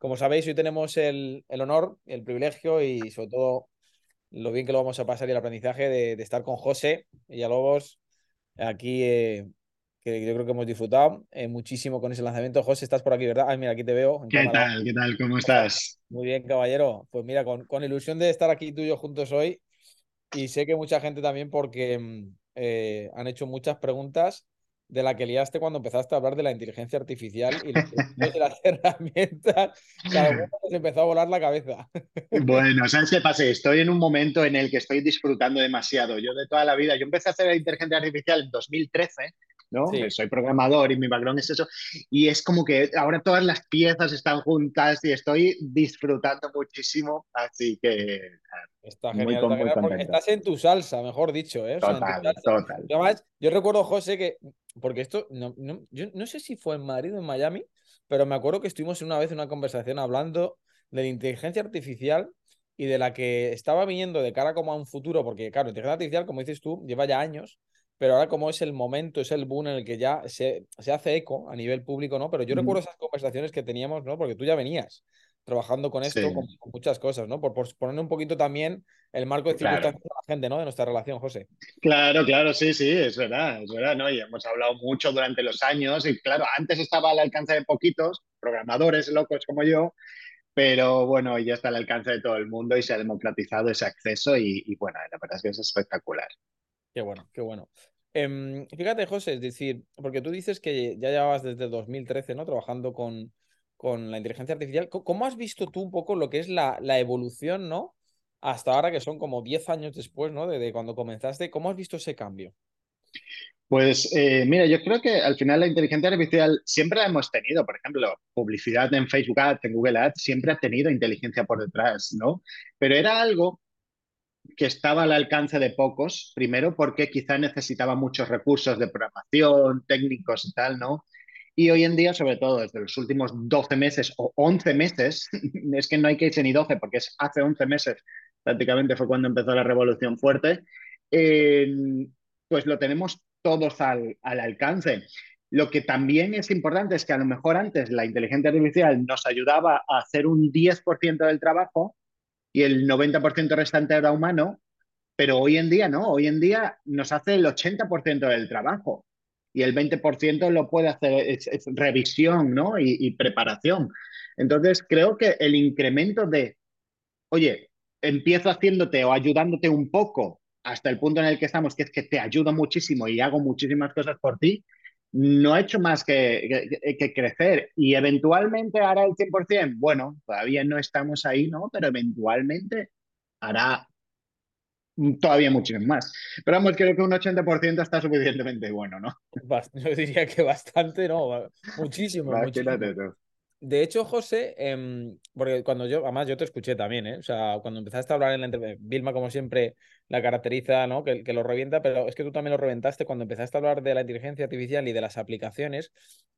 como sabéis, hoy tenemos el, honor, el privilegio y sobre todo lo bien que lo vamos a pasar y el aprendizaje de, estar con José Villalobos aquí, eh, que yo creo que hemos disfrutado eh, muchísimo con ese lanzamiento. José, estás por aquí, ¿verdad? Ay, mira, aquí te veo. ¿Qué tal? ¿Qué tal? ¿Cómo estás? Muy bien, caballero. Pues mira, con, con ilusión de estar aquí tú y yo juntos hoy y sé que mucha gente también porque mm, eh, han hecho muchas preguntas de la que liaste cuando empezaste a hablar de la inteligencia artificial y de las herramientas, se empezó a volar la cabeza. Bueno, ¿sabes qué pasa? Estoy en un momento en el que estoy disfrutando demasiado. Yo de toda la vida, yo empecé a hacer la inteligencia artificial en 2013 ¿no? Soy programador y mi background es eso. Y es como que ahora todas las piezas están juntas y estoy disfrutando muchísimo, así que... Está genial, estás en tu salsa, mejor dicho, ¿eh? total, total. Además, yo recuerdo, José, que, porque esto, no, no, yo no sé si fue en Madrid o en Miami, pero me acuerdo que estuvimos una vez en una conversación hablando de la inteligencia artificial y de la que estaba viniendo de cara como a un futuro, porque claro, inteligencia artificial, como dices tú, lleva ya años, pero ahora como es el momento, es el boom en el que ya se, se hace eco a nivel público, ¿no? Pero yo recuerdo esas conversaciones que teníamos, ¿no? Porque tú ya venías trabajando con esto, con, muchas cosas, ¿no? Por, poner un poquito también el marco de circunstancias de la gente, ¿no? De nuestra relación, José. Claro, claro, sí, sí, es verdad, es verdad, ¿no? Y hemos hablado mucho durante los años y claro, antes estaba al alcance de poquitos, programadores locos como yo, pero bueno, ya está al alcance de todo el mundo y se ha democratizado ese acceso y, y bueno, la verdad es que es espectacular. Qué bueno, qué bueno. Em, fíjate, José, es decir, porque tú dices que ya llevabas desde 2013, ¿no? Trabajando con, con la inteligencia artificial. ¿Cómo has visto tú un poco lo que es la, evolución, ¿no? Hasta ahora, que son como 10 años después, ¿no? De, cuando comenzaste, ¿cómo has visto ese cambio? Pues eh, mira, yo creo que al final la inteligencia artificial siempre la hemos tenido. Por ejemplo, publicidad en Facebook Ads, en Google Ads, siempre ha tenido inteligencia por detrás, ¿no? Pero era algo que estaba al alcance de pocos, primero porque quizá necesitaba muchos recursos de programación, técnicos y tal, ¿no? Y hoy en día, sobre todo desde los últimos 12 meses o 11 meses, es que no hay que irse ni 12 porque es hace 11 meses prácticamente fue cuando empezó la revolución fuerte, pues lo tenemos todos al, al alcance. Lo que también es importante es que a lo mejor antes la inteligencia artificial nos ayudaba a hacer un 10% del trabajo y el 90% restante era humano, pero hoy en día no, hoy en día nos hace el 80% del trabajo y el 20% lo puede hacer es, revisión ¿no? y, preparación. Entonces, creo que el incremento de, oye, empiezo haciéndote o ayudándote un poco hasta el punto en el que estamos, que es que te ayudo muchísimo y hago muchísimas cosas por ti, no ha hecho más que, que, crecer y eventualmente hará el 100%. Bueno, todavía no estamos ahí, ¿no? Pero eventualmente hará todavía muchísimo más. Pero vamos, creo que un 80% está suficientemente bueno, ¿no? Yo diría que bastante, ¿no? Muchísimo. muchísimo. De hecho, José, em, porque cuando yo, además yo te escuché también, ¿eh? O sea, cuando empezaste a hablar en la entrevista, Vilma, como siempre, la caracteriza, ¿no? Que, lo revienta, pero es que tú también lo reventaste cuando empezaste a hablar de la inteligencia artificial y de las aplicaciones.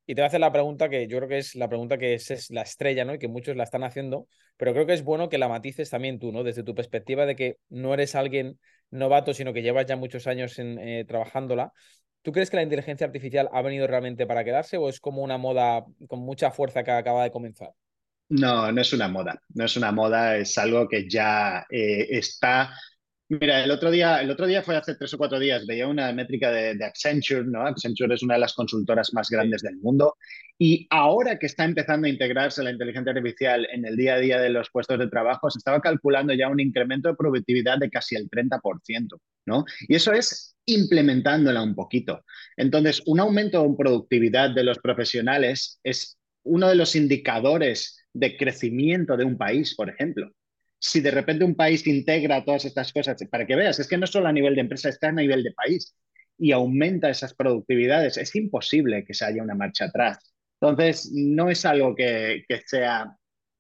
Y te voy a hacer la pregunta que yo creo que es la pregunta que es, la estrella, ¿no? Y que muchos la están haciendo, pero creo que es bueno que la matices también tú, ¿no? Desde tu perspectiva de que no eres alguien novato, sino que llevas ya muchos años en, eh, trabajándola. ¿Tú crees que la inteligencia artificial ha venido realmente para quedarse o es como una moda con mucha fuerza que acaba de comenzar? No, no es una moda, no es una moda, es algo que ya eh, está Mira, el otro día, el otro día fue hace tres o cuatro días, veía una métrica de, Accenture, ¿no? Accenture es una de las consultoras más grandes del mundo y ahora que está empezando a integrarse la inteligencia artificial en el día a día de los puestos de trabajo, se estaba calculando ya un incremento de productividad de casi el 30%, ¿no? Y eso es implementándola un poquito. Entonces, un aumento en productividad de los profesionales es uno de los indicadores de crecimiento de un país, por ejemplo si de repente un país integra todas estas cosas, para que veas, es que no solo a nivel de empresa, está a nivel de país y aumenta esas productividades, es imposible que se haya una marcha atrás. Entonces, no es algo que, que sea,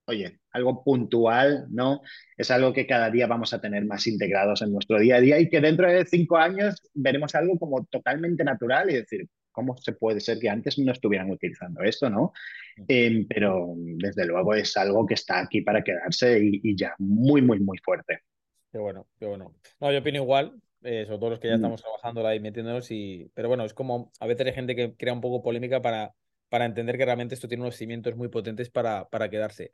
oye, algo puntual, ¿no? Es algo que cada día vamos a tener más integrados en nuestro día a día y que dentro de cinco años veremos algo como totalmente natural y decir, ¿cómo se puede ser que antes no estuvieran utilizando esto, no? Em, pero desde luego es algo que está aquí para quedarse y, ya muy, muy, muy fuerte. Qué bueno, qué bueno. No, yo opino igual, eh, sobre todo los que ya mm. estamos trabajando ahí metiéndonos, y... pero bueno, es como a veces hay gente que crea un poco polémica para para entender que realmente esto tiene unos cimientos muy potentes para, para quedarse.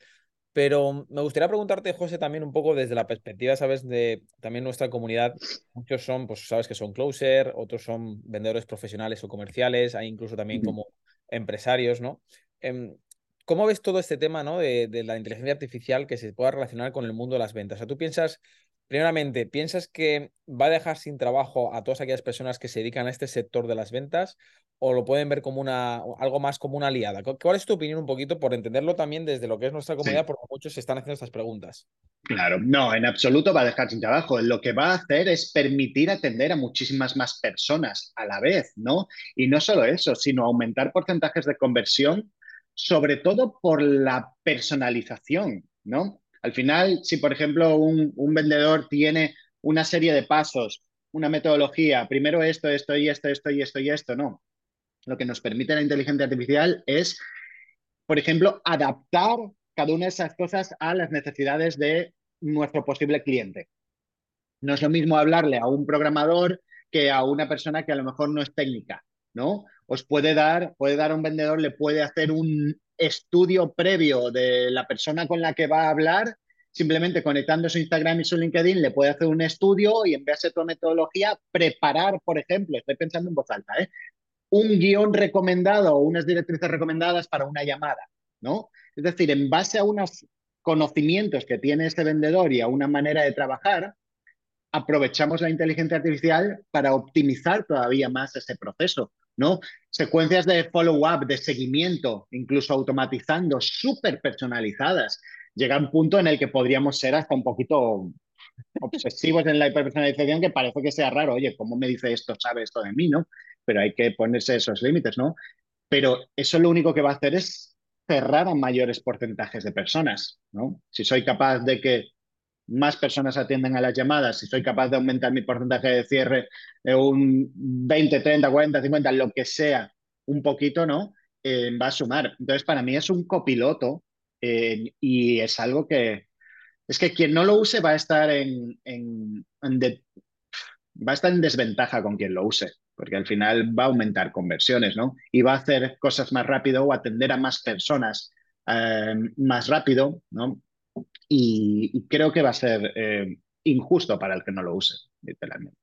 Pero me gustaría preguntarte, José, también un poco desde la perspectiva, sabes, de también nuestra comunidad. Muchos son, pues sabes que son closer, otros son vendedores profesionales o comerciales, hay incluso también como empresarios, ¿no? Em, ¿Cómo ves todo este tema ¿no? de, de, la inteligencia artificial que se pueda relacionar con el mundo de las ventas? O sea, tú piensas Primeramente, ¿piensas que va a dejar sin trabajo a todas aquellas personas que se dedican a este sector de las ventas o lo pueden ver como una algo más como una aliada? ¿Cuál es tu opinión un poquito por entenderlo también desde lo que es nuestra comunidad? Porque muchos se están haciendo estas preguntas. Claro, no, en absoluto va a dejar sin trabajo. Lo que va a hacer es permitir atender a muchísimas más personas a la vez, ¿no? Y no solo eso, sino aumentar porcentajes de conversión, sobre todo por la personalización, ¿no? Al final, si por ejemplo un, vendedor tiene una serie de pasos, una metodología, primero esto, esto y esto, esto y esto y esto, no. Lo que nos permite la inteligencia artificial es, por ejemplo, adaptar cada una de esas cosas a las necesidades de nuestro posible cliente. No es lo mismo hablarle a un programador que a una persona que a lo mejor no es técnica, ¿no? Os puede dar, puede dar a un vendedor, le puede hacer un, estudio previo de la persona con la que va a hablar, simplemente conectando su Instagram y su LinkedIn, le puede hacer un estudio y en base a tu metodología, preparar, por ejemplo, estoy pensando en voz alta, ¿eh? un guion recomendado o unas directrices recomendadas para una llamada, ¿no? Es decir, en base a unos conocimientos que tiene este vendedor y a una manera de trabajar, aprovechamos la inteligencia artificial para optimizar todavía más ese proceso. ¿No? Secuencias de follow-up, de seguimiento, incluso automatizando, súper personalizadas. Llega un punto en el que podríamos ser hasta un poquito obsesivos en la hiperpersonalización que parece que sea raro. Oye, ¿cómo me dice esto? ¿Sabe esto de mí? ¿no? Pero hay que ponerse esos límites, ¿no? Pero eso lo único que va a hacer es cerrar a mayores porcentajes de personas, ¿no? Si soy capaz de que más personas atienden a las llamadas, si soy capaz de aumentar mi porcentaje de cierre de un 20, 30, 40, 50, lo que sea, un poquito, ¿no? Eh, va a sumar. Entonces, para mí es un copiloto eh, y es algo que es que quien no lo use va a estar en, va a estar en desventaja con quien lo use, porque al final va a aumentar conversiones, ¿no? Y va a hacer cosas más rápido o atender a más personas eh, más rápido, ¿no? Y, creo que va a ser eh, injusto para el que no lo use, literalmente.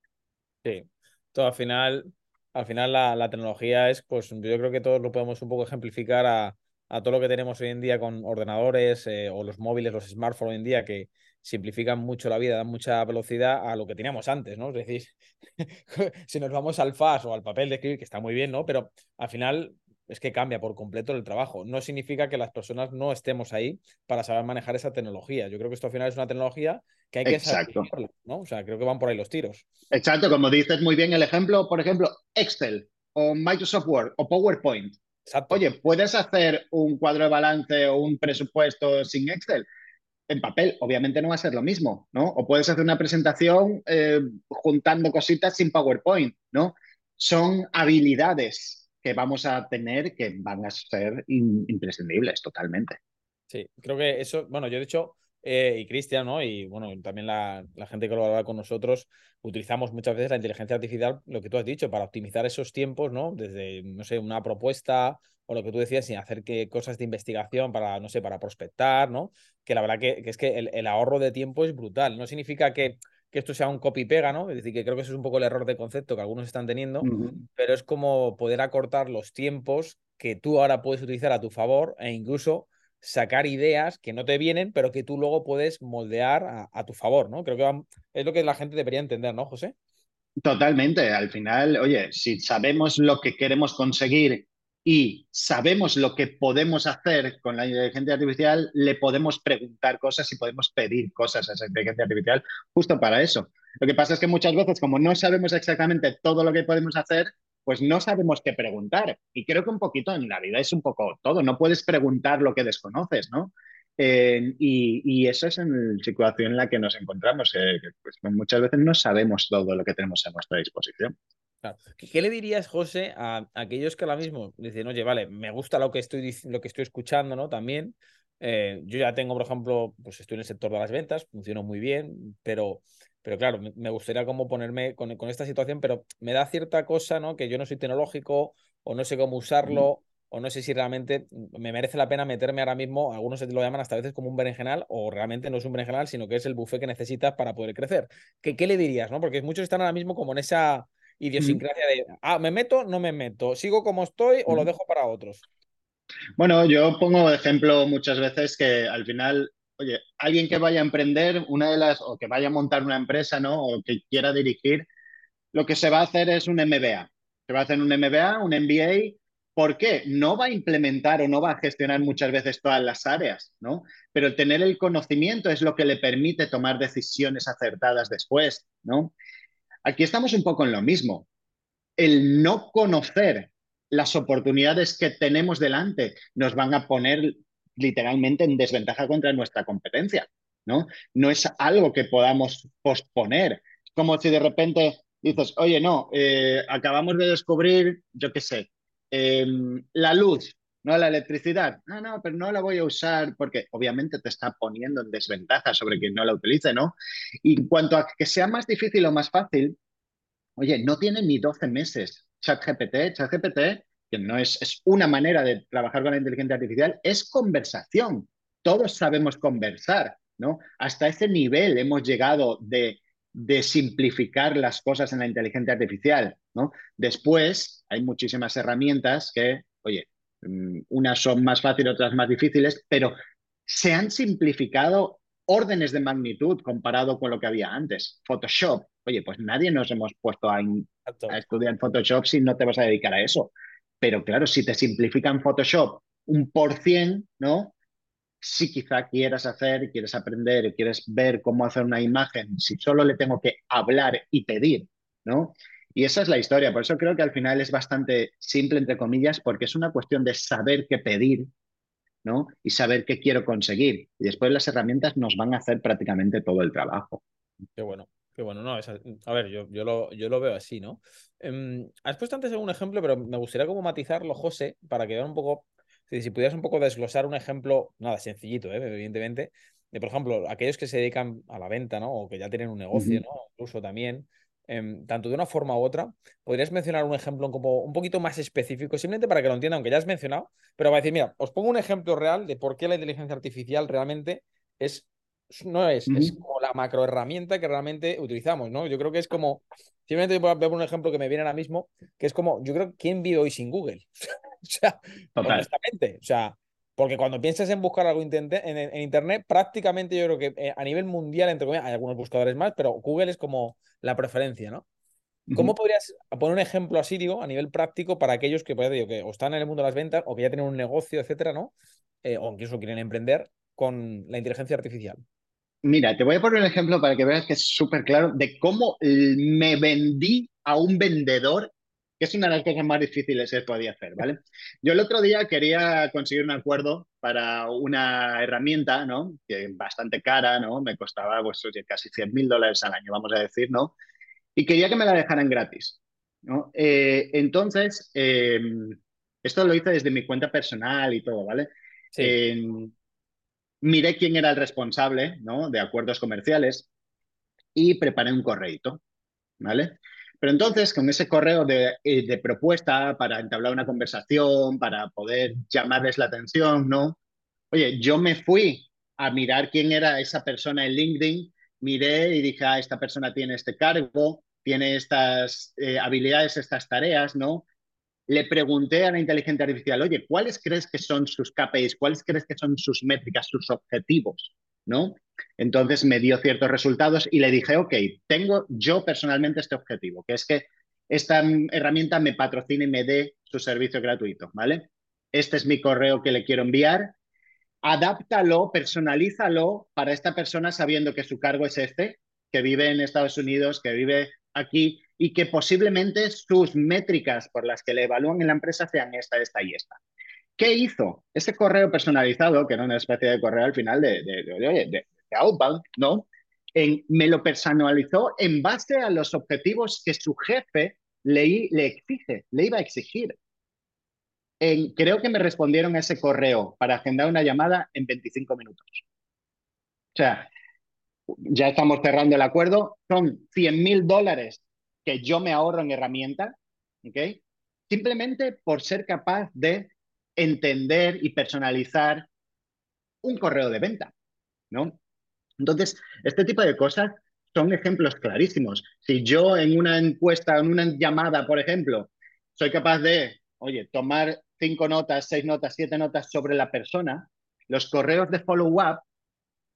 Sí, todo al final, al final la, tecnología es, pues yo creo que todos lo podemos un poco ejemplificar a, todo lo que tenemos hoy en día con ordenadores eh, o los móviles, los smartphones hoy en día que simplifican mucho la vida, dan mucha velocidad a lo que teníamos antes, ¿no? Es decir, si nos vamos al FAS o al papel de escribir, que está muy bien, ¿no? Pero al final es que cambia por completo el trabajo. No significa que las personas no estemos ahí para saber manejar esa tecnología. Yo creo que esto al final es una tecnología que hay que Exacto. ¿no? O sea, creo que van por ahí los tiros. Exacto, como dices muy bien el ejemplo, por ejemplo, Excel o Microsoft Word o PowerPoint. Oye, ¿puedes hacer un cuadro de balance o un presupuesto sin Excel? En papel, obviamente no va a ser lo mismo, ¿no? O puedes hacer una presentación eh, juntando cositas sin PowerPoint, ¿no? Son habilidades que vamos a tener que van a ser imprescindibles totalmente. Sí, creo que eso, bueno, yo de hecho, eh, y Cristian, ¿no? Y bueno, también la, gente que lo habla con nosotros, utilizamos muchas veces la inteligencia artificial, lo que tú has dicho, para optimizar esos tiempos, ¿no? Desde, no sé, una propuesta o lo que tú decías, sin hacer que cosas de investigación para, no sé, para prospectar, ¿no? Que la verdad que, es que el, ahorro de tiempo es brutal. No significa que que esto sea un copy-pega, ¿no? Es decir, que creo que eso es un poco el error de concepto que algunos están teniendo, pero es como poder acortar los tiempos que tú ahora puedes utilizar a tu favor e incluso sacar ideas que no te vienen, pero que tú luego puedes moldear a, tu favor, ¿no? Creo que es lo que la gente debería entender, ¿no, José? Totalmente. Al final, oye, si sabemos lo que queremos conseguir y sabemos lo que podemos hacer con la inteligencia artificial, le podemos preguntar cosas y podemos pedir cosas a esa inteligencia artificial justo para eso. Lo que pasa es que muchas veces, como no sabemos exactamente todo lo que podemos hacer, pues no sabemos qué preguntar. Y creo que un poquito en la vida es un poco todo. No puedes preguntar lo que desconoces, ¿no? Eh, y, eso es en la situación en la que nos encontramos. Eh, pues muchas veces no sabemos todo lo que tenemos a nuestra disposición. ¿Qué le dirías, José, a, aquellos que ahora mismo dicen, oye, vale, me gusta lo que estoy, lo que estoy escuchando, ¿no? También. Eh, yo ya tengo, por ejemplo, pues estoy en el sector de las ventas, funciono muy bien, pero, pero claro, me, gustaría como ponerme con, esta situación, pero me da cierta cosa, ¿no? Que yo no soy tecnológico o no sé cómo usarlo o no sé si realmente me merece la pena meterme ahora mismo, algunos lo llaman hasta a veces como un berenjenal, o realmente no es un berenjenal, sino que es el buffet que necesitas para poder crecer. ¿Qué, qué le dirías? ¿no? Porque muchos están ahora mismo como en esa idiosincrasia de, ah, me meto, no me meto, sigo como estoy o lo dejo para otros. Bueno, yo pongo ejemplo muchas veces que al final, oye, alguien que vaya a emprender una de las, o que vaya a montar una empresa, ¿no? O que quiera dirigir, lo que se va a hacer es un MBA. Se va a hacer un MBA, un MBA. ¿Por qué? No va a implementar o no va a gestionar muchas veces todas las áreas, ¿no? Pero el tener el conocimiento es lo que le permite tomar decisiones acertadas después, ¿no? Aquí estamos un poco en lo mismo. El no conocer las oportunidades que tenemos delante nos van a poner literalmente en desventaja contra nuestra competencia, ¿no? No es algo que podamos posponer. Como si de repente dices, oye, no, eh, acabamos de descubrir, yo qué sé, em, la luz, ¿no? La electricidad. No, no, pero no la voy a usar porque obviamente te está poniendo en desventaja sobre quien no la utilice, ¿no? Y en cuanto a que sea más difícil o más fácil, oye, no tiene ni 12 meses. ChatGPT, ChatGPT, que no es, es una manera de trabajar con la inteligencia artificial, es conversación. Todos sabemos conversar, ¿no? Hasta ese nivel hemos llegado de, de simplificar las cosas en la inteligencia artificial, ¿no? Después hay muchísimas herramientas que, oye, unas son más fáciles, otras más difíciles, pero se han simplificado órdenes de magnitud comparado con lo que había antes. Photoshop, oye, pues nadie nos hemos puesto a, estudiar Photoshop si no te vas a dedicar a eso. Pero claro, si te simplifican Photoshop un por cien, ¿no? Si quizá quieras hacer, quieres aprender, quieres ver cómo hacer una imagen, si solo le tengo que hablar y pedir, ¿no? Y esa es la historia. Por eso creo que al final es bastante simple, entre comillas, porque es una cuestión de saber qué pedir ¿no? Y saber qué quiero conseguir. Y después las herramientas nos van a hacer prácticamente todo el trabajo. Qué bueno. Qué bueno, no, a ver, yo, yo, lo, yo lo veo así, ¿no? Em, has puesto antes un ejemplo, pero me gustaría como matizarlo, José, para que vean un poco, si, si pudieras un poco desglosar un ejemplo, nada, sencillito, ¿eh? evidentemente, de, por ejemplo, aquellos que se dedican a la venta, ¿no? O que ya tienen un negocio, ¿no? Incluso también, Em, tanto de una forma u otra. ¿Podrías mencionar un ejemplo como un poquito más específico, simplemente para que lo entiendan, aunque ya has mencionado, pero va a decir, mira, os pongo un ejemplo real de por qué la inteligencia artificial realmente es, no es, es como la macroherramienta que realmente utilizamos, ¿no? Yo creo que es como, simplemente voy a poner un ejemplo que me viene ahora mismo, que es como, yo creo, ¿quién vive hoy sin Google? o sea, honestamente, o sea, porque cuando piensas en buscar algo en, Internet, prácticamente yo creo que eh, a nivel mundial, entre comillas, hay algunos buscadores más, pero Google es como la preferencia, ¿no? ¿Cómo podrías poner un ejemplo así, digo, a nivel práctico para aquellos que, pues, digo, que o están en el mundo de las ventas o que ya tienen un negocio, etcétera, ¿no? Eh, o incluso quieren emprender con la inteligencia artificial? Mira, te voy a poner un ejemplo para que veas que es súper claro de cómo me vendí a un vendedor que es una de las cosas más difíciles que podía hacer, ¿vale? Yo el otro día quería conseguir un acuerdo para una herramienta, ¿no? Que bastante cara, ¿no? Me costaba pues, casi 100 mil dólares al año, vamos a decir, ¿no? Y quería que me la dejaran gratis, ¿no? Eh, entonces, em, esto lo hice desde mi cuenta personal y todo, ¿vale? Em, miré quién era el responsable, ¿no? De acuerdos comerciales y preparé un correito, ¿vale? Pero entonces, con ese correo de, eh, de, propuesta para entablar una conversación, para poder llamarles la atención, ¿no? Oye, yo me fui a mirar quién era esa persona en LinkedIn, miré y dije, ah, esta persona tiene este cargo, tiene estas eh, habilidades, estas tareas, ¿no? Le pregunté a la inteligencia artificial, oye, ¿cuáles crees que son sus KPIs? ¿Cuáles crees que son sus métricas, sus objetivos? ¿No? Entonces me dio ciertos resultados y le dije, ok, tengo yo personalmente este objetivo, que es que esta herramienta me patrocine y me dé su servicio gratuito, ¿vale? Este es mi correo que le quiero enviar. Adáptalo, personalízalo para esta persona sabiendo que su cargo es este, que vive en Estados Unidos, que vive aquí y que posiblemente sus métricas por las que le evalúan en la empresa sean esta, esta y esta. ¿Qué hizo? Ese correo personalizado, que era una especie de correo al final de, de, de, Outbound, ¿no? me lo personalizó en base a los objetivos que su jefe le, exige, le iba a exigir. creo que me respondieron ese correo para agendar una llamada en 25 minutos. O sea, ya estamos cerrando el acuerdo, son 100 mil dólares que yo me ahorro en herramienta, ¿ok? Simplemente por ser capaz de entender y personalizar un correo de venta, ¿no? Entonces, este tipo de cosas son ejemplos clarísimos. Si yo en una encuesta, en una llamada, por ejemplo, soy capaz de, oye, tomar cinco notas, seis notas, siete notas sobre la persona, los correos de follow-up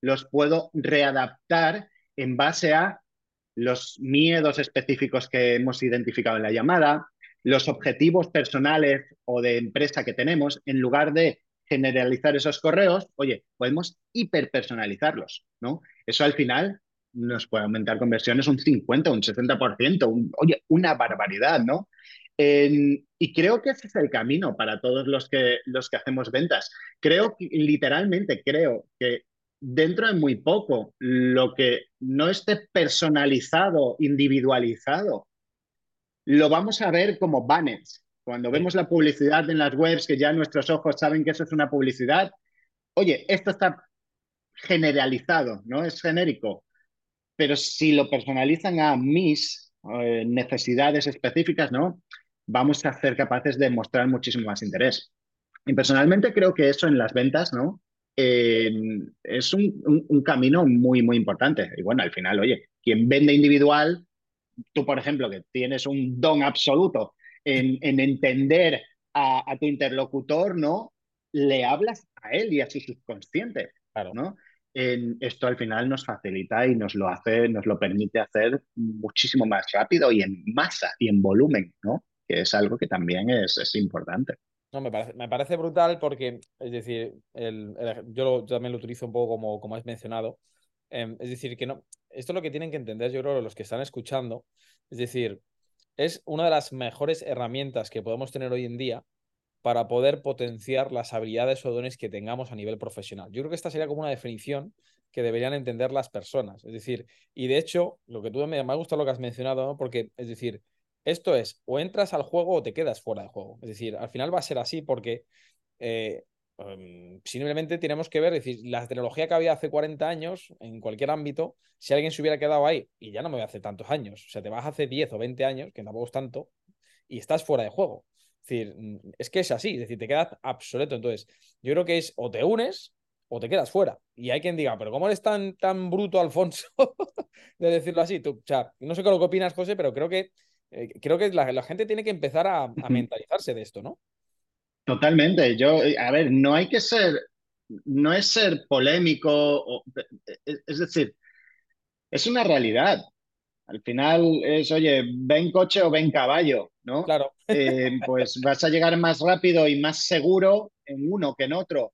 los puedo readaptar en base a los miedos específicos que hemos identificado en la llamada, los objetivos personales o de empresa que tenemos, en lugar de generalizar esos correos, oye, podemos hiperpersonalizarlos, ¿no? Eso al final nos puede aumentar conversiones un 50, un 60%, oye, una barbaridad, ¿no? y creo que ese es el camino para todos los que, los que hacemos ventas. Creo, literalmente creo que dentro de muy poco, lo que no esté personalizado, individualizado, lo vamos a ver como banners. Cuando vemos la publicidad en las webs, que ya nuestros ojos saben que eso es una publicidad, oye, esto está generalizado, ¿no? Es genérico. Pero si lo personalizan a mis eh, necesidades específicas, ¿no? Vamos a ser capaces de mostrar muchísimo más interés. Y personalmente creo que eso en las ventas, ¿no? Eh, es un, un, camino muy, muy importante. Y bueno, al final, oye, quien vende individual, tú, por ejemplo, que tienes un don absoluto en, en entender a, a, tu interlocutor, ¿no? Le hablas a él y a su subconsciente, claro. ¿no? En, esto al final nos facilita y nos lo hace, nos lo permite hacer muchísimo más rápido y en masa y en volumen, ¿no? Que es algo que también es, es importante. No, me parece, me parece brutal porque, es decir, el, yo, también lo utilizo un poco como, como has mencionado. Em, es decir, que no, esto es lo que tienen que entender, yo creo, los que están escuchando. Es decir, es una de las mejores herramientas que podemos tener hoy en día para poder potenciar las habilidades o dones que tengamos a nivel profesional. Yo creo que esta sería como una definición que deberían entender las personas. Es decir, y de hecho, lo que tú me, me ha gustado lo que has mencionado, ¿no? porque, es decir, esto es, o entras al juego o te quedas fuera del juego. Es decir, al final va a ser así porque eh, em, simplemente tenemos que ver, es decir, la tecnología que había hace 40 años, en cualquier ámbito, si alguien se hubiera quedado ahí, y ya no me voy hace tantos años, o sea, te vas hace 10 o 20 años, que tampoco es tanto, y estás fuera de juego. Es decir, mm, es que es así, es decir, te quedas obsoleto. Entonces, yo creo que es o te unes o te quedas fuera. Y hay quien diga, pero ¿cómo eres tan, tan bruto, Alfonso? de decirlo así. Tú, o sea, no sé qué lo que opinas, José, pero creo que eh, creo que la, gente tiene que empezar a, mentalizarse de esto, ¿no? Totalmente. Yo, eh, a ver, no hay que ser, no es ser polémico, eh, es decir, es una realidad. Al final es, oye, ven coche o ven caballo, ¿no? Claro. pues vas a llegar más rápido y más seguro en uno que en otro.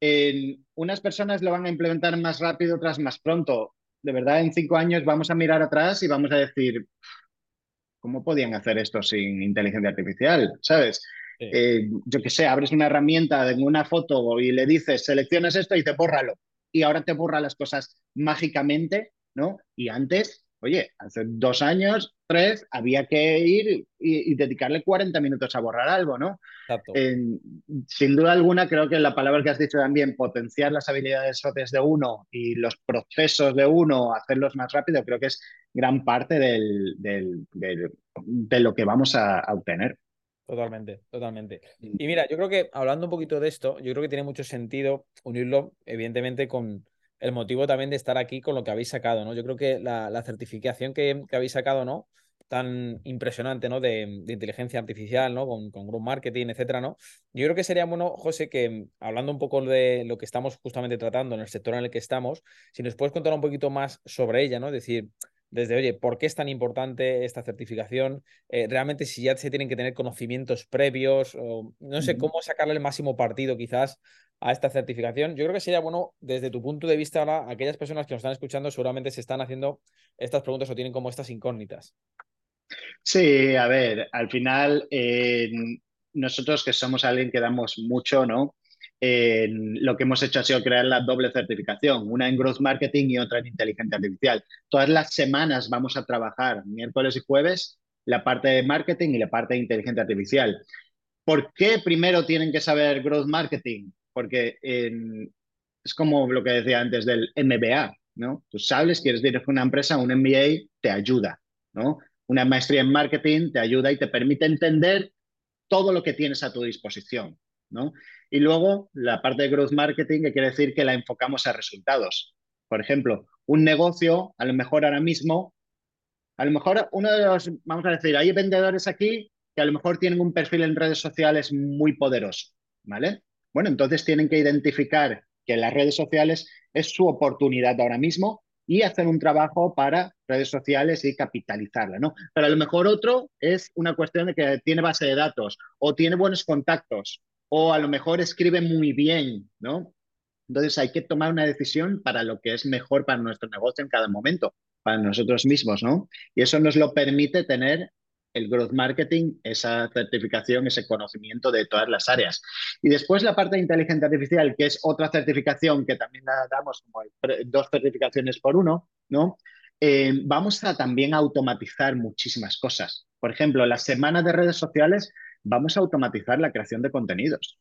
En unas personas lo van a implementar más rápido, otras más pronto. De verdad, en cinco años vamos a mirar atrás y vamos a decir, ¿Cómo podían hacer esto sin inteligencia artificial? ¿Sabes? Eh, yo qué sé, abres una herramienta en una foto y le dices, seleccionas esto y te bórralo. Y ahora te borra las cosas mágicamente, ¿no? Y antes Oye, hace dos años, tres, había que ir y, dedicarle 40 minutos a borrar algo, ¿no? sin duda alguna, creo que la palabra que has dicho también, potenciar las habilidades sociales de uno y los procesos de uno, hacerlos más rápido, creo que es gran parte del, de lo que vamos a, obtener. Totalmente, totalmente. Mm. Y mira, yo creo que hablando un poquito de esto, yo creo que tiene mucho sentido unirlo, evidentemente, con, el motivo también de estar aquí con lo que habéis sacado, ¿no? Yo creo que la, certificación que, habéis sacado, ¿no? Tan impresionante, ¿no? De, inteligencia artificial, ¿no? Con, con group marketing, etcétera, ¿no? Yo creo que sería bueno, José, que hablando un poco de lo que estamos justamente tratando en el sector en el que estamos, si nos puedes contar un poquito más sobre ella, ¿no? Es decir, desde, oye, ¿por qué es tan importante esta certificación? Eh, realmente si ya se tienen que tener conocimientos previos, o no sé, cómo sacarle el máximo partido quizás a esta certificación. Yo creo que sería bueno, desde tu punto de vista ahora, aquellas personas que nos están escuchando seguramente se están haciendo estas preguntas o tienen como estas incógnitas. Sí, a ver, al final nosotros que somos alguien que damos mucho, ¿no? Lo que hemos hecho ha sido crear la doble certificación, una en Growth Marketing y otra en Inteligencia Artificial. Todas las semanas vamos a trabajar, miércoles y jueves, la parte de marketing y la parte de inteligencia artificial. ¿Por qué primero tienen que saber Growth Marketing? porque es como lo que decía antes del MBA, ¿no? Tú sabes, quieres dirigir una empresa, un MBA te ayuda, ¿no? Una maestría en marketing te ayuda y te permite entender todo lo que tienes a tu disposición, Y luego la parte de growth marketing, que quiere decir que la enfocamos a resultados. Por ejemplo, un negocio, a lo mejor ahora mismo, a lo mejor uno de los, vamos a decir, hay vendedores aquí que a lo mejor tienen un perfil en redes sociales muy poderoso, ¿vale? Bueno, entonces tienen que identificar que las redes sociales es su oportunidad ahora mismo y hacer un trabajo para redes sociales y capitalizarla, ¿no? Pero a lo mejor otro es una cuestión de que tiene base de datos o tiene buenos contactos o a lo mejor escribe muy bien, ¿no? Entonces hay que tomar una decisión para lo que es mejor para nuestro negocio en cada momento, para nosotros mismos, ¿no? Y eso nos lo permite tener el growth marketing, esa certificación, ese conocimiento de todas las áreas. Y después la parte de inteligencia artificial, que es otra certificación que también la damos como dos certificaciones por uno, ¿no? Eh, vamos a también automatizar muchísimas cosas. Por ejemplo, las semanas de redes sociales vamos a automatizar la creación de contenidos.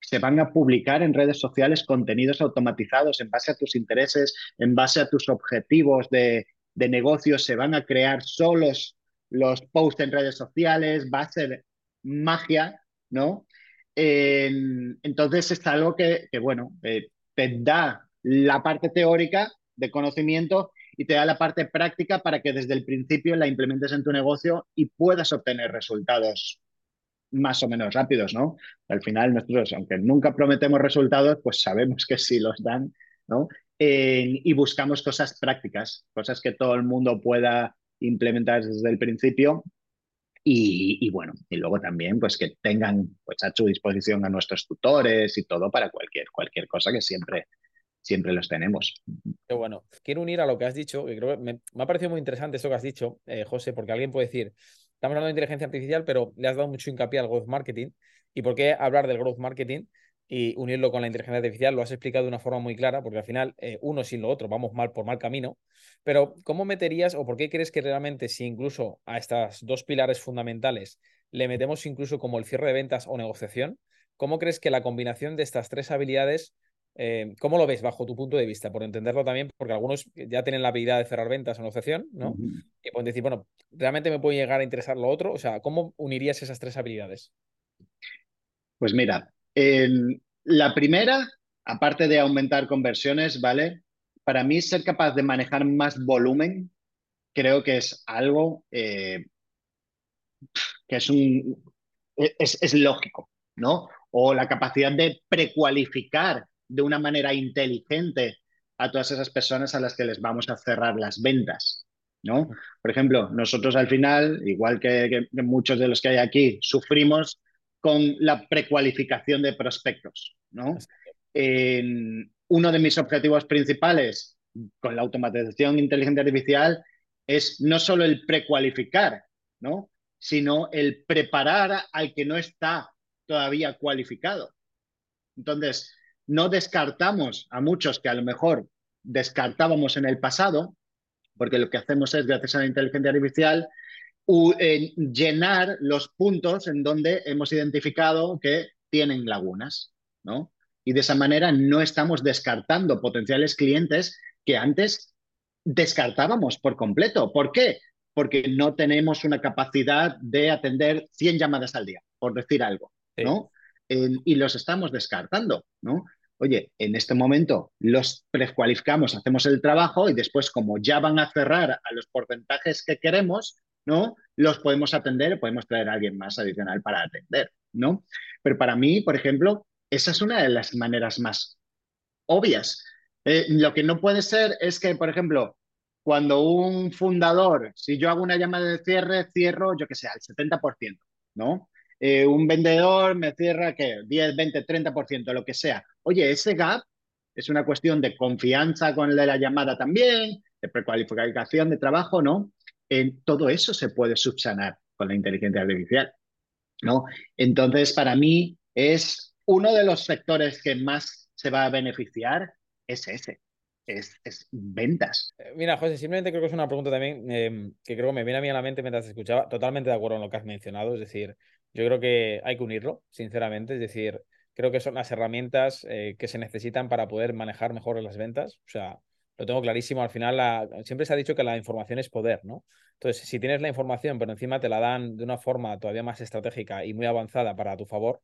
Se van a publicar en redes sociales contenidos automatizados en base a tus intereses, en base a tus objetivos de, de negocio, se van a crear solos los posts en redes sociales, va a ser magia, ¿no? entonces es algo que, bueno, eh, te da la parte teórica de conocimiento y te da la parte práctica para que desde el principio la implementes en tu negocio y puedas obtener resultados más o menos rápidos, ¿no? Al final nosotros, aunque nunca prometemos resultados, pues sabemos que sí los dan, ¿no? y buscamos cosas prácticas, cosas que todo el mundo pueda implementar desde el principio y, bueno, y luego también pues que tengan pues a su disposición a nuestros tutores y todo para cualquier, cualquier cosa que siempre, siempre los tenemos. Qué bueno. Quiero unir a lo que has dicho, que creo que me, ha parecido muy interesante esto que has dicho, eh, José, porque alguien puede decir, estamos hablando de inteligencia artificial, pero le has dado mucho hincapié al growth marketing. ¿Y por qué hablar del growth marketing? y unirlo con la inteligencia artificial, lo has explicado de una forma muy clara, porque al final eh, uno sin lo otro vamos mal por mal camino, pero ¿cómo meterías o por qué crees que realmente si incluso a estas dos pilares fundamentales le metemos incluso como el cierre de ventas o negociación, ¿cómo crees que la combinación de estas tres habilidades, eh, cómo lo ves bajo tu punto de vista? Por entenderlo también, porque algunos ya tienen la habilidad de cerrar ventas o negociación, ¿no? Y pueden decir, bueno, ¿realmente me puede llegar a interesar lo otro? O sea, ¿cómo unirías esas tres habilidades? Pues mira, la primera, aparte de aumentar conversiones, ¿vale? Para mí ser capaz de manejar más volumen, creo que es algo eh, que es, un, es, lógico, ¿no? O la capacidad de precualificar de una manera inteligente a todas esas personas a las que les vamos a cerrar las ventas, ¿no? Por ejemplo, nosotros al final, igual que muchos de los que hay aquí, sufrimos con la precualificación de prospectos. ¿no? uno de mis objetivos principales con la automatización inteligente artificial es no solo el precualificar, ¿no? sino el preparar al que no está todavía cualificado. Entonces, no descartamos a muchos que a lo mejor descartábamos en el pasado, porque lo que hacemos es, gracias a la inteligencia artificial, llenar los puntos en donde hemos identificado que tienen lagunas, ¿no? Y de esa manera no estamos descartando potenciales clientes que antes descartábamos por completo. ¿Por qué? Porque no tenemos una capacidad de atender 100 llamadas al día, por decir algo, ¿no? y los estamos descartando, ¿no? Oye, en este momento los precualificamos, hacemos el trabajo y después, como ya van a cerrar a los porcentajes que queremos, ¿no? Los podemos atender, podemos traer a alguien más adicional para atender, ¿no? Pero para mí, por ejemplo, esa es una de las maneras más obvias. Eh, lo que no puede ser es que, por ejemplo, cuando un fundador, si yo hago una llamada de cierre, cierro, yo que sé, al 70%, ¿no? Eh, un vendedor me cierra, ¿qué? 10, 20, 30%, lo que sea. Oye, ese gap es una cuestión de confianza con la llamada también, de precualificación de trabajo, ¿no? todo eso se puede subsanar con la inteligencia artificial. ¿no? Entonces, para mí, es uno de los sectores que más se va a beneficiar, es ese. Es, ventas. Eh, mira, José, simplemente creo que es una pregunta también em, que creo que me viene a mí a la mente mientras escuchaba. Totalmente de acuerdo en lo que has mencionado. Es decir, yo creo que hay que unirlo, sinceramente. Es decir, creo que son las herramientas eh, que se necesitan para poder manejar mejor las ventas. O sea, lo tengo clarísimo. Al final, siempre se ha dicho que la información es poder, ¿no? Entonces, si tienes la información, pero encima te la dan de una forma todavía más estratégica y muy avanzada para tu favor,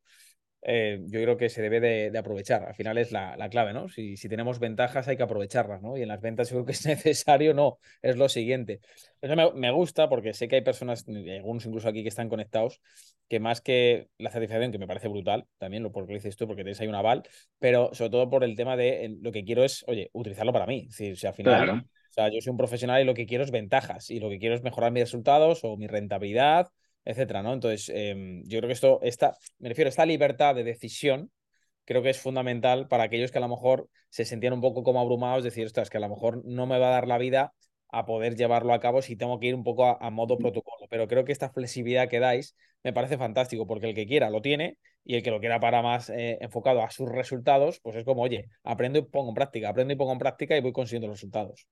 eh, yo creo que se debe de, aprovechar. Al final es la, clave, ¿no? Si, si, tenemos ventajas hay que aprovecharlas, ¿no? Y en las ventas yo creo que es necesario, no, es lo siguiente. Eso me, gusta porque sé que hay personas, algunos incluso aquí que están conectados, que más que la satisfacción, que me parece brutal, también lo porque lo dices tú, porque tienes ahí un aval, pero sobre todo por el tema de lo que quiero es, oye, utilizarlo para mí. Es decir, si al final, o sea, yo soy un profesional y lo que quiero es ventajas y lo que quiero es mejorar mis resultados o mi rentabilidad etcétera, ¿no? Entonces, em, yo creo que esto, esta, me refiero, a esta libertad de decisión, creo que es fundamental para aquellos que a lo mejor se sentían un poco como abrumados, decir, ostras, que a lo mejor no me va a dar la vida a poder llevarlo a cabo si tengo que ir un poco a, modo mm. protocolo. Pero creo que esta flexibilidad que dais me parece fantástico, porque el que quiera lo tiene y el que lo quiera para más eh, enfocado a sus resultados, pues es como, oye, aprendo y pongo en práctica, aprendo y pongo en práctica y voy consiguiendo los resultados.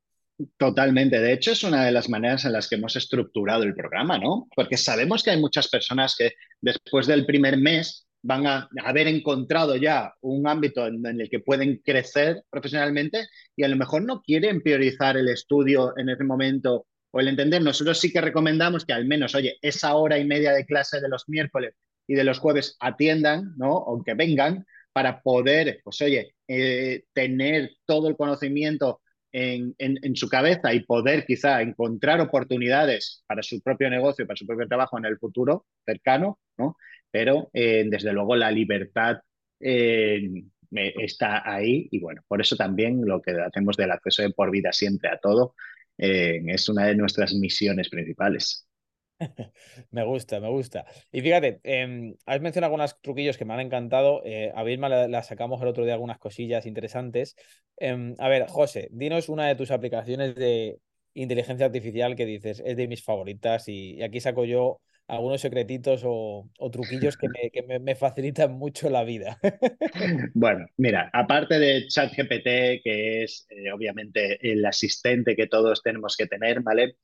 Totalmente. De hecho, es una de las maneras en las que hemos estructurado el programa, ¿no? Porque sabemos que hay muchas personas que después del primer mes van a haber encontrado ya un ámbito en, el que pueden crecer profesionalmente y a lo mejor no quieren priorizar el estudio en ese momento o el entender. Nosotros sí que recomendamos que al menos, oye, esa hora y media de clase de los miércoles y de los jueves atiendan, ¿no? O que vengan para poder, pues oye, eh, tener todo el conocimiento en, su cabeza y poder quizá encontrar oportunidades para su propio negocio, para su propio trabajo en el futuro cercano, ¿no? Pero eh, desde luego la libertad eh, está ahí y bueno, por eso también lo que hacemos del acceso de por vida siempre a todo eh, es una de nuestras misiones principales. me gusta, me gusta. Y fíjate, eh, has mencionado algunos truquillos que me han encantado. Eh, a Vilma la, sacamos el otro día algunas cosillas interesantes. Em, a ver, José, dinos una de tus aplicaciones de inteligencia artificial que dices es de mis favoritas y, aquí saco yo algunos secretitos o, truquillos que, me, facilitan mucho la vida. bueno, mira, aparte de ChatGPT, que es eh, obviamente el asistente que todos tenemos que tener, ¿vale?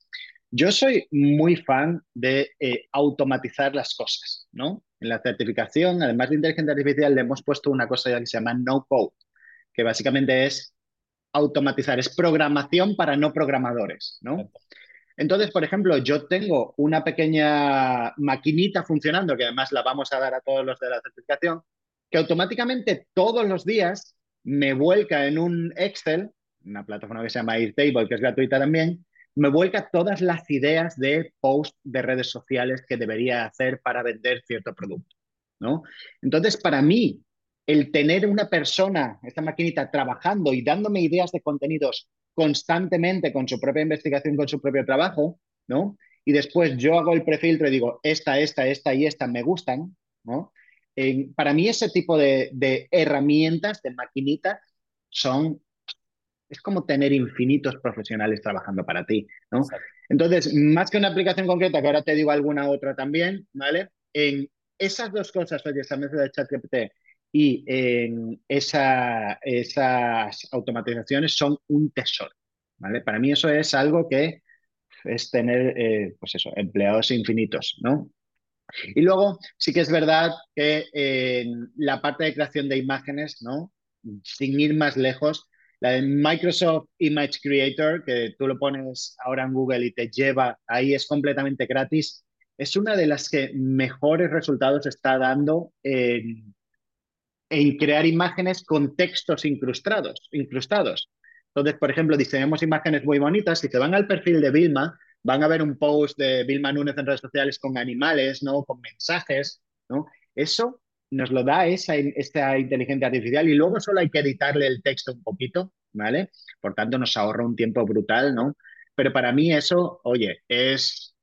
Yo soy muy fan de eh, automatizar las cosas, ¿no? En la certificación, además de inteligencia artificial, le hemos puesto una cosa que se llama no code, que básicamente es automatizar, es programación para no programadores, ¿no? Entonces, por ejemplo, yo tengo una pequeña maquinita funcionando, que además la vamos a dar a todos los de la certificación, que automáticamente todos los días me vuelca en un Excel, una plataforma que se llama Airtable, que es gratuita también, me vuelca todas las ideas de post de redes sociales que debería hacer para vender cierto producto, ¿no? Entonces, para mí, el tener una persona, esta maquinita, trabajando y dándome ideas de contenidos constantemente con su propia investigación, con su propio trabajo, ¿no? Y después yo hago el prefiltro y digo, esta, esta, esta y esta me gustan, ¿no? para mí ese tipo de, de herramientas, de maquinitas, son es como tener infinitos profesionales trabajando para ti, ¿no? Entonces, más que una aplicación concreta, que ahora te digo alguna otra también, ¿vale? En esas dos cosas, oye, esa mesa de ChatGPT y en esa, esas automatizaciones son un tesoro, ¿vale? Para mí eso es algo que es tener, eh, pues eso, empleados infinitos, ¿no? Y luego sí que es verdad que en la parte de creación de imágenes, ¿no? Sin ir más lejos, la de Microsoft Image Creator, que tú lo pones ahora en Google y te lleva, ahí es completamente gratis, es una de las que mejores resultados está dando en, crear imágenes con textos incrustados, incrustados. Entonces, por ejemplo, diseñamos imágenes muy bonitas. Si te van al perfil de Vilma, van a ver un post de Vilma Núñez en redes sociales con animales, ¿no? Con mensajes, ¿no? Eso nos lo da esa, esta inteligencia artificial y luego solo hay que editarle el texto un poquito, ¿vale? Por tanto, nos ahorra un tiempo brutal, ¿no? Pero para mí eso, oye, es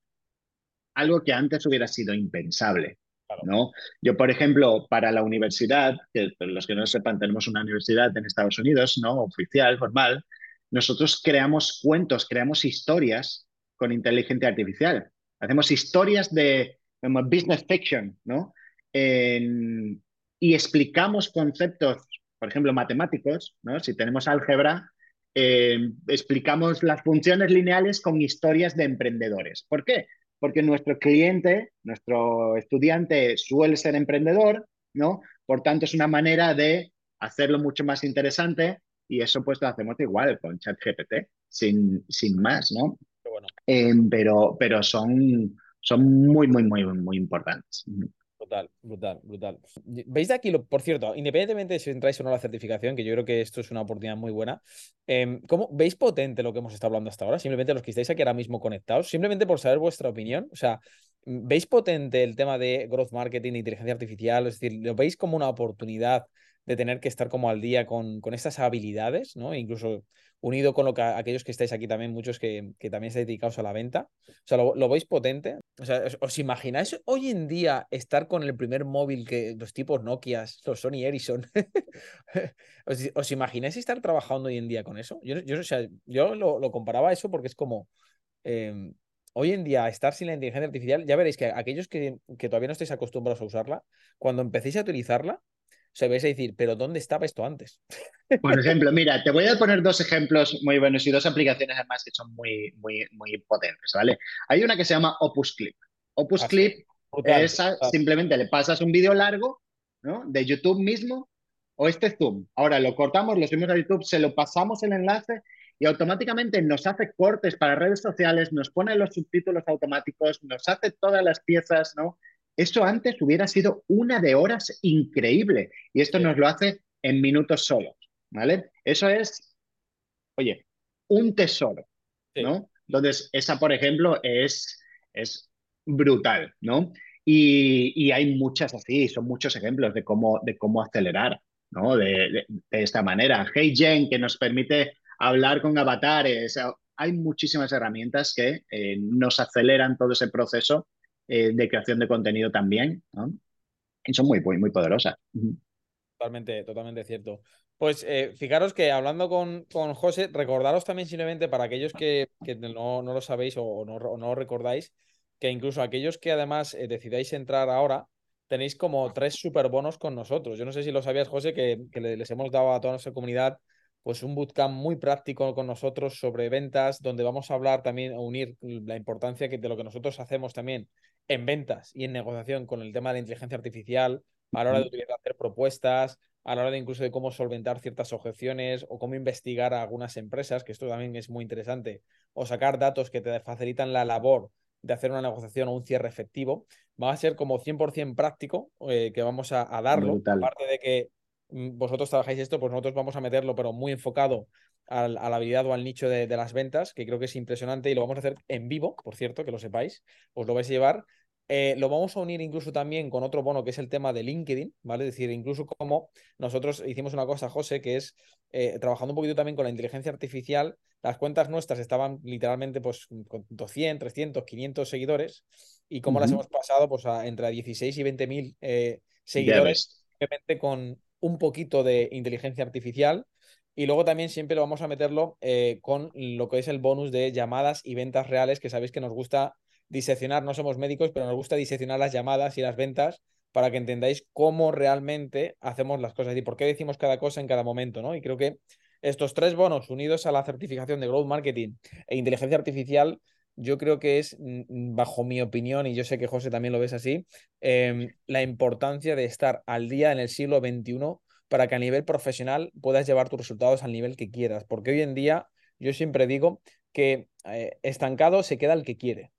algo que antes hubiera sido impensable, ¿no? Yo, por ejemplo, para la universidad, que los que no sepan, tenemos una universidad en Estados Unidos, ¿no? Oficial, formal, nosotros creamos cuentos, creamos historias con inteligencia artificial. Hacemos historias de business fiction, ¿no? Y explicamos conceptos, por ejemplo, matemáticos, ¿no? si tenemos álgebra, eh, explicamos las funciones lineales con historias de emprendedores. ¿Por qué? Porque nuestro cliente, nuestro estudiante suele ser emprendedor, ¿no? Por tanto, es una manera de hacerlo mucho más interesante y eso pues lo hacemos igual con ChatGPT, sin, sin más, ¿no? Eh, pero, pero son, son muy, muy, muy, muy importantes. Brutal, brutal, brutal. ¿Veis de aquí, lo, por cierto, independientemente de si entráis o no la certificación, que yo creo que esto es una oportunidad muy buena, em, ¿cómo veis potente lo que hemos estado hablando hasta ahora? Simplemente los que estáis aquí ahora mismo conectados, simplemente por saber vuestra opinión. O sea, ¿veis potente el tema de growth marketing, inteligencia artificial? Es decir, ¿lo veis como una oportunidad de tener que estar como al día con, con estas habilidades, ¿no? incluso unido con lo que aquellos que estáis aquí también, muchos que, que también estáis dedicados a la venta. O sea, ¿lo, veis potente? O sea, ¿os, imagináis hoy en día estar con el primer móvil que los tipos Nokia, los Sony Ericsson? ¿Os, imagináis estar trabajando hoy en día con eso? Yo, yo, o sea, yo lo, lo, comparaba a eso porque es como... Em, hoy en día estar sin la inteligencia artificial, ya veréis que aquellos que, que, todavía no estáis acostumbrados a usarla, cuando empecéis a utilizarla, se vais a decir, pero ¿dónde estaba esto antes? Por ejemplo, mira, te voy a poner dos ejemplos muy buenos y dos aplicaciones además que son muy, muy, muy potentes, ¿vale? Hay una que se llama Opus Clip. Opus ah, Clip es simplemente le pasas un vídeo largo, ¿no? De YouTube mismo o este Zoom. Ahora lo cortamos, lo subimos a YouTube, se lo pasamos el enlace y automáticamente nos hace cortes para redes sociales, nos pone los subtítulos automáticos, nos hace todas las piezas, ¿no? Esto antes hubiera sido una de horas increíble y esto nos lo hace en minutos solos, ¿vale? Eso es, oye, un tesoro, ¿no? Entonces, esa, por ejemplo, es, es brutal, ¿no? Y, hay muchas así, son muchos ejemplos de cómo, de cómo acelerar, ¿no? De, esta manera. Hey Jen, que nos permite hablar con avatares. Hay muchísimas herramientas que eh, nos aceleran todo ese proceso eh, de creación de contenido también, ¿no? Y son muy, muy, poderosas. Totalmente, totalmente cierto. Pues eh, fijaros que hablando con, con José, recordaros también simplemente para aquellos que, no, lo sabéis o no, no, lo recordáis, que incluso aquellos que además eh, decidáis entrar ahora, tenéis como tres super bonos con nosotros. Yo no sé si lo sabías, José, que, que les hemos dado a toda nuestra comunidad pues un bootcamp muy práctico con nosotros sobre ventas, donde vamos a hablar también, a unir la importancia que, de lo que nosotros hacemos también en ventas y en negociación con el tema de la inteligencia artificial, a la hora de utilizar, hacer propuestas, a la hora de incluso de cómo solventar ciertas objeciones o cómo investigar a algunas empresas, que esto también es muy interesante, o sacar datos que te facilitan la labor de hacer una negociación o un cierre efectivo, va a ser como 100% práctico eh, que vamos a, darlo, aparte de que mm, vosotros trabajáis esto, pues nosotros vamos a meterlo, pero muy enfocado a, la habilidad o al nicho de, de, las ventas, que creo que es impresionante y lo vamos a hacer en vivo, por cierto, que lo sepáis, os lo vais a llevar eh, lo vamos a unir incluso también con otro bono que es el tema de LinkedIn, ¿vale? Es decir, incluso como nosotros hicimos una cosa, José, que es eh, trabajando un poquito también con la inteligencia artificial, las cuentas nuestras estaban literalmente pues con 200, 300, 500 seguidores y cómo las hemos pasado pues a entre 16 y 20 mil eh, seguidores, simplemente con un poquito de inteligencia artificial. Y luego también siempre lo vamos a meterlo con lo que es el bonus de llamadas y ventas reales, que sabéis que nos gusta diseccionar, no somos médicos, pero nos gusta diseccionar las llamadas y las ventas para que entendáis cómo realmente hacemos las cosas y por qué decimos cada cosa en cada momento, ¿no? Y creo que estos tres bonos unidos a la certificación de Growth Marketing e inteligencia artificial, yo creo que es, mm, bajo mi opinión, y yo sé que José también lo ves así, em, la importancia de estar al día en el siglo XXI para que a nivel profesional puedas llevar tus resultados al nivel que quieras. Porque hoy en día yo siempre digo que eh, estancado se queda el que quiere.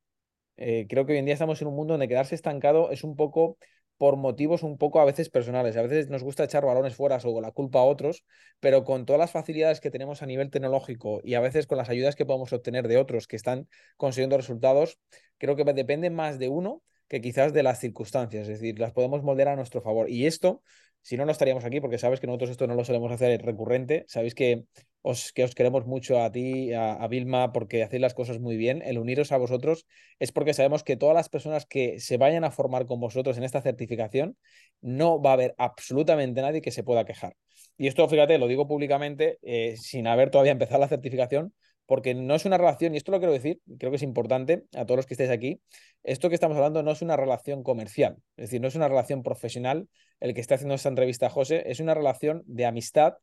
Eh, creo que hoy en día estamos en un mundo donde quedarse estancado es un poco por motivos un poco a veces personales. A veces nos gusta echar balones fuera o la culpa a otros, pero con todas las facilidades que tenemos a nivel tecnológico y a veces con las ayudas que podemos obtener de otros que están consiguiendo resultados, creo que depende más de uno que quizás de las circunstancias, es decir, las podemos moldear a nuestro favor. Y esto, si no, no estaríamos aquí, porque sabes que nosotros esto no lo solemos hacer recurrente, sabéis que os, que os queremos mucho a ti, a, a, Vilma, porque hacéis las cosas muy bien. El uniros a vosotros es porque sabemos que todas las personas que se vayan a formar con vosotros en esta certificación, no va a haber absolutamente nadie que se pueda quejar. Y esto, fíjate, lo digo públicamente, eh, sin haber todavía empezado la certificación, porque no es una relación, y esto lo quiero decir, creo que es importante a todos los que estéis aquí, esto que estamos hablando no es una relación comercial, es decir, no es una relación profesional, el que está haciendo esta entrevista a José, es una relación de amistad,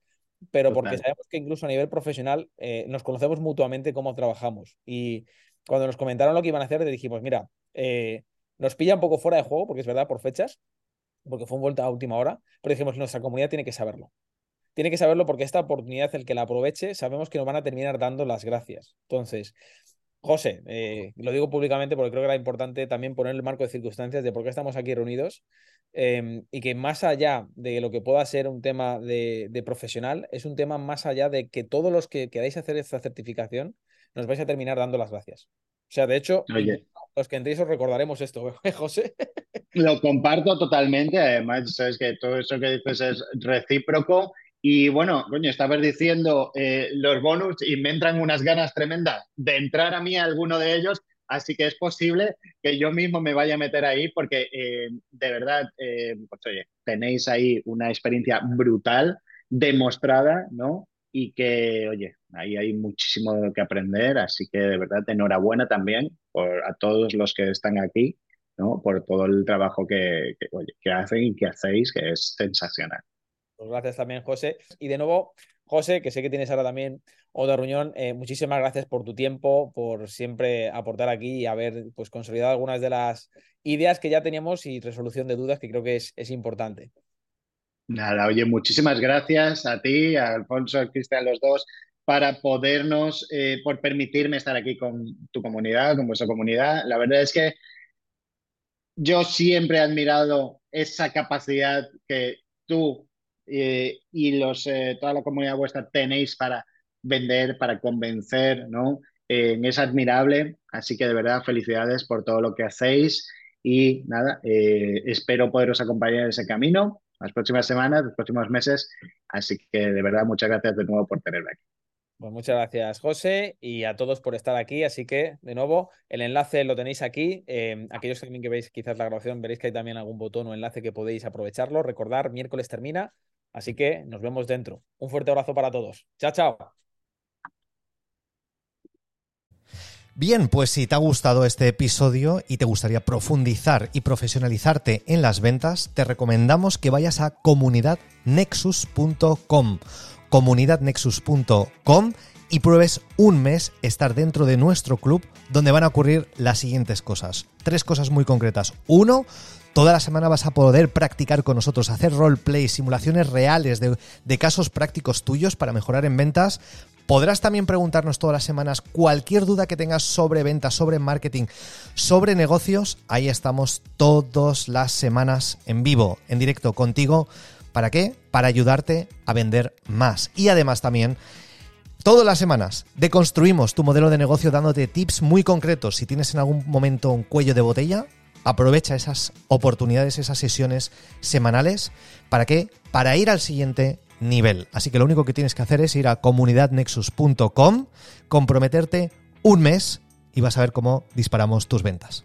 pero porque sabemos que incluso a nivel profesional eh, nos conocemos mutuamente cómo trabajamos. Y cuando nos comentaron lo que iban a hacer, le dijimos, mira, eh, nos pilla un poco fuera de juego, porque es verdad, por fechas, porque fue un vuelta a última hora, pero dijimos, nuestra comunidad tiene que saberlo tiene que saberlo porque esta oportunidad, el que la aproveche, sabemos que nos van a terminar dando las gracias. Entonces, José, eh, lo digo públicamente porque creo que era importante también poner el marco de circunstancias de por qué estamos aquí reunidos em, y que más allá de lo que pueda ser un tema de, profesional, es un tema más allá de que todos los que queráis hacer esta certificación nos vais a terminar dando las gracias. O sea, de hecho, los que entréis os recordaremos esto, ¿eh, José. Lo comparto totalmente, además, sabes que todo eso que dices es recíproco y bueno, coño, estabas diciendo eh, los bonus y me entran unas ganas tremendas de entrar a mí a alguno de ellos, así que es posible que yo mismo me vaya a meter ahí porque eh, de verdad, eh, pues oye, tenéis ahí una experiencia brutal, demostrada, ¿no? Y que, oye, ahí hay muchísimo que aprender, así que de verdad, enhorabuena también por, a todos los que están aquí, ¿no? Por todo el trabajo que, que hacen y que hacéis, que es sensacional. Pues gracias también, José. Y de nuevo, José, que sé que tienes ahora también otra reunión, eh, muchísimas gracias por tu tiempo, por siempre aportar aquí y haber pues, consolidado algunas de las ideas que ya teníamos y resolución de dudas, que creo que es, es importante. Nada, oye, muchísimas gracias a ti, a Alfonso, a Cristian, los dos, para podernos, eh, por permitirme estar aquí con tu comunidad, con vuestra comunidad. La verdad es que yo siempre he admirado esa capacidad que tú eh, y los, eh, toda la comunidad vuestra tenéis para vender, para convencer, ¿no? Eh, es admirable, así que de verdad felicidades por todo lo que hacéis y nada, espero poderos acompañar en ese camino las próximas semanas, los próximos meses, así que de verdad muchas gracias de nuevo por tenerme aquí. Pues muchas gracias, José, y a todos por estar aquí. Así que, de nuevo, el enlace lo tenéis aquí. aquellos también que veis quizás la grabación, veréis que hay también algún botón o enlace que podéis aprovecharlo. Recordar, miércoles termina. Así que nos vemos dentro. Un fuerte abrazo para todos. Chao, chao. Bien, pues si te ha gustado este episodio y te gustaría profundizar y profesionalizarte en las ventas, te recomendamos que vayas a comunidadnexus.com, comunidadnexus.com y pruebes un mes estar dentro de nuestro club donde van a ocurrir las siguientes cosas. Tres cosas muy concretas. Uno, Toda la semana vas a poder practicar con nosotros, hacer roleplay, simulaciones reales de, casos prácticos tuyos para mejorar en ventas. Podrás también preguntarnos todas las semanas cualquier duda que tengas sobre ventas, sobre marketing, sobre negocios. Ahí estamos todas las semanas en vivo, en directo contigo. ¿Para qué? Para ayudarte a vender más. Y además también Todas las semanas deconstruimos tu modelo de negocio dándote tips muy concretos. Si tienes en algún momento un cuello de botella, aprovecha esas oportunidades, esas sesiones semanales. ¿Para qué? Para ir al siguiente nivel. Así que lo único que tienes que hacer es ir a comunidadnexus.com, comprometerte un mes y vas a ver cómo disparamos tus ventas.